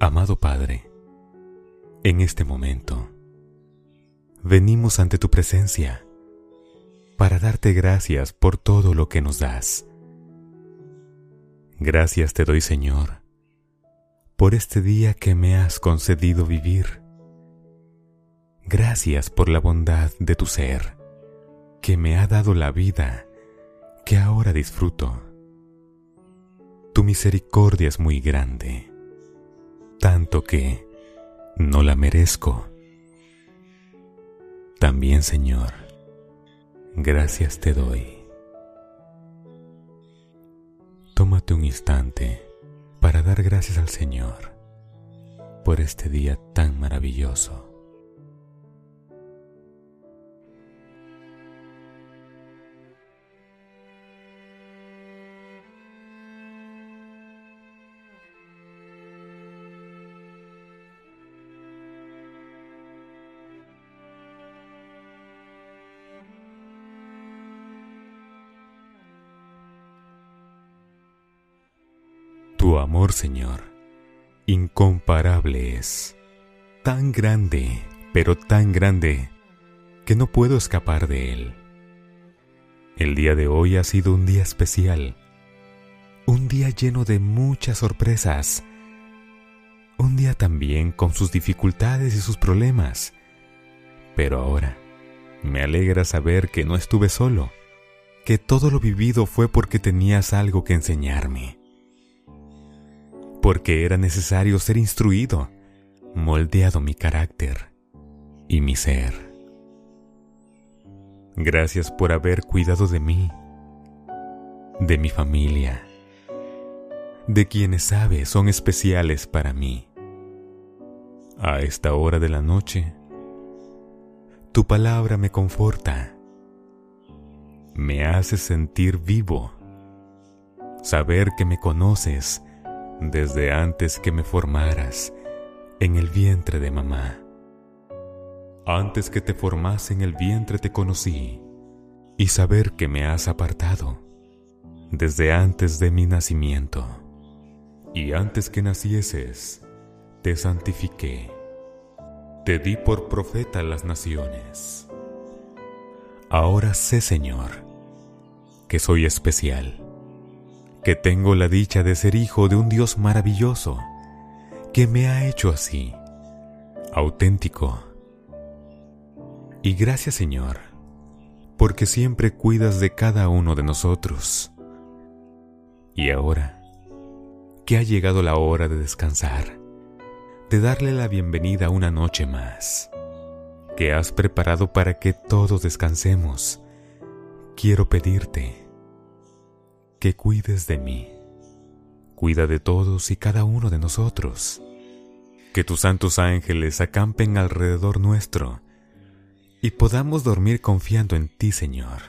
Amado Padre, en este momento, venimos ante tu presencia para darte gracias por todo lo que nos das. Gracias te doy, Señor, por este día que me has concedido vivir. Gracias por la bondad de tu ser, que me ha dado la vida que ahora disfruto. Tu misericordia es muy grande, que no la merezco. También, Señor, gracias te doy. Tómate un instante para dar gracias al Señor por este día tan maravilloso. Tu amor, Señor, incomparable es, tan grande, pero tan grande, que no puedo escapar de él. El día de hoy ha sido un día especial, un día lleno de muchas sorpresas, un día también con sus dificultades y sus problemas, pero ahora me alegra saber que no estuve solo, que todo lo vivido fue porque tenías algo que enseñarme porque era necesario ser instruido, moldeado mi carácter y mi ser. Gracias por haber cuidado de mí, de mi familia, de quienes sabes son especiales para mí. A esta hora de la noche, tu palabra me conforta, me hace sentir vivo, saber que me conoces desde antes que me formaras en el vientre de mamá. Antes que te formase en el vientre te conocí y saber que me has apartado desde antes de mi nacimiento. Y antes que nacieses, te santifiqué. Te di por profeta a las naciones. Ahora sé, Señor, que soy especial que tengo la dicha de ser hijo de un Dios maravilloso, que me ha hecho así, auténtico. Y gracias Señor, porque siempre cuidas de cada uno de nosotros. Y ahora, que ha llegado la hora de descansar, de darle la bienvenida una noche más, que has preparado para que todos descansemos, quiero pedirte, que cuides de mí. Cuida de todos y cada uno de nosotros. Que tus santos ángeles acampen alrededor nuestro y podamos dormir confiando en ti, Señor.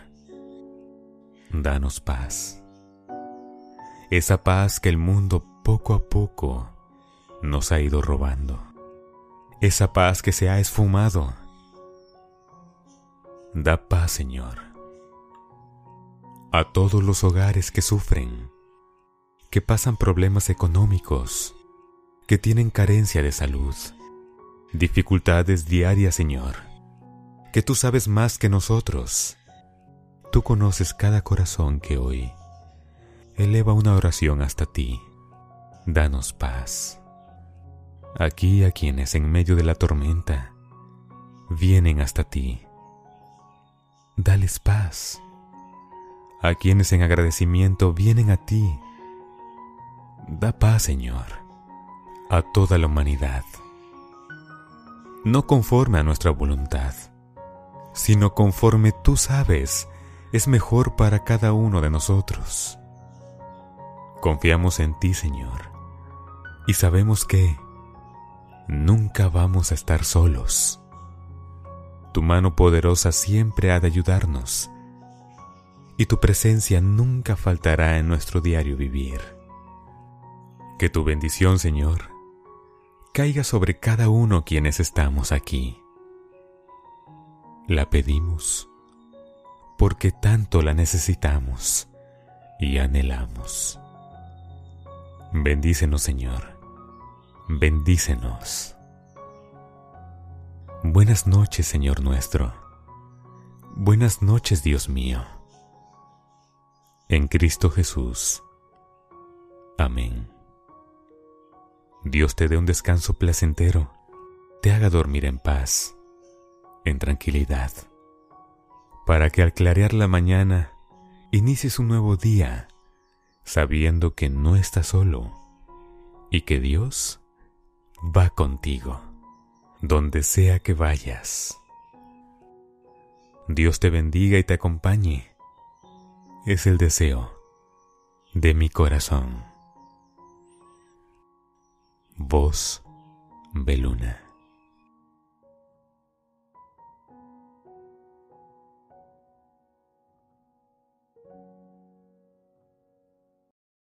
Danos paz. Esa paz que el mundo poco a poco nos ha ido robando. Esa paz que se ha esfumado. Da paz, Señor a todos los hogares que sufren, que pasan problemas económicos, que tienen carencia de salud, dificultades diarias, Señor, que tú sabes más que nosotros. Tú conoces cada corazón que hoy eleva una oración hasta ti. Danos paz. Aquí a quienes en medio de la tormenta vienen hasta ti. Dales paz a quienes en agradecimiento vienen a ti. Da paz, Señor, a toda la humanidad. No conforme a nuestra voluntad, sino conforme tú sabes es mejor para cada uno de nosotros. Confiamos en ti, Señor, y sabemos que nunca vamos a estar solos. Tu mano poderosa siempre ha de ayudarnos y tu presencia nunca faltará en nuestro diario vivir. Que tu bendición, Señor, caiga sobre cada uno quienes estamos aquí. La pedimos porque tanto la necesitamos y anhelamos. Bendícenos, Señor, bendícenos. Buenas noches, Señor nuestro. Buenas noches, Dios mío. En Cristo Jesús. Amén. Dios te dé un descanso placentero, te haga dormir en paz, en tranquilidad, para que al clarear la mañana inicies un nuevo día, sabiendo que no estás solo y que Dios va contigo, donde sea que vayas. Dios te bendiga y te acompañe. Es el deseo de mi corazón. Voz Beluna.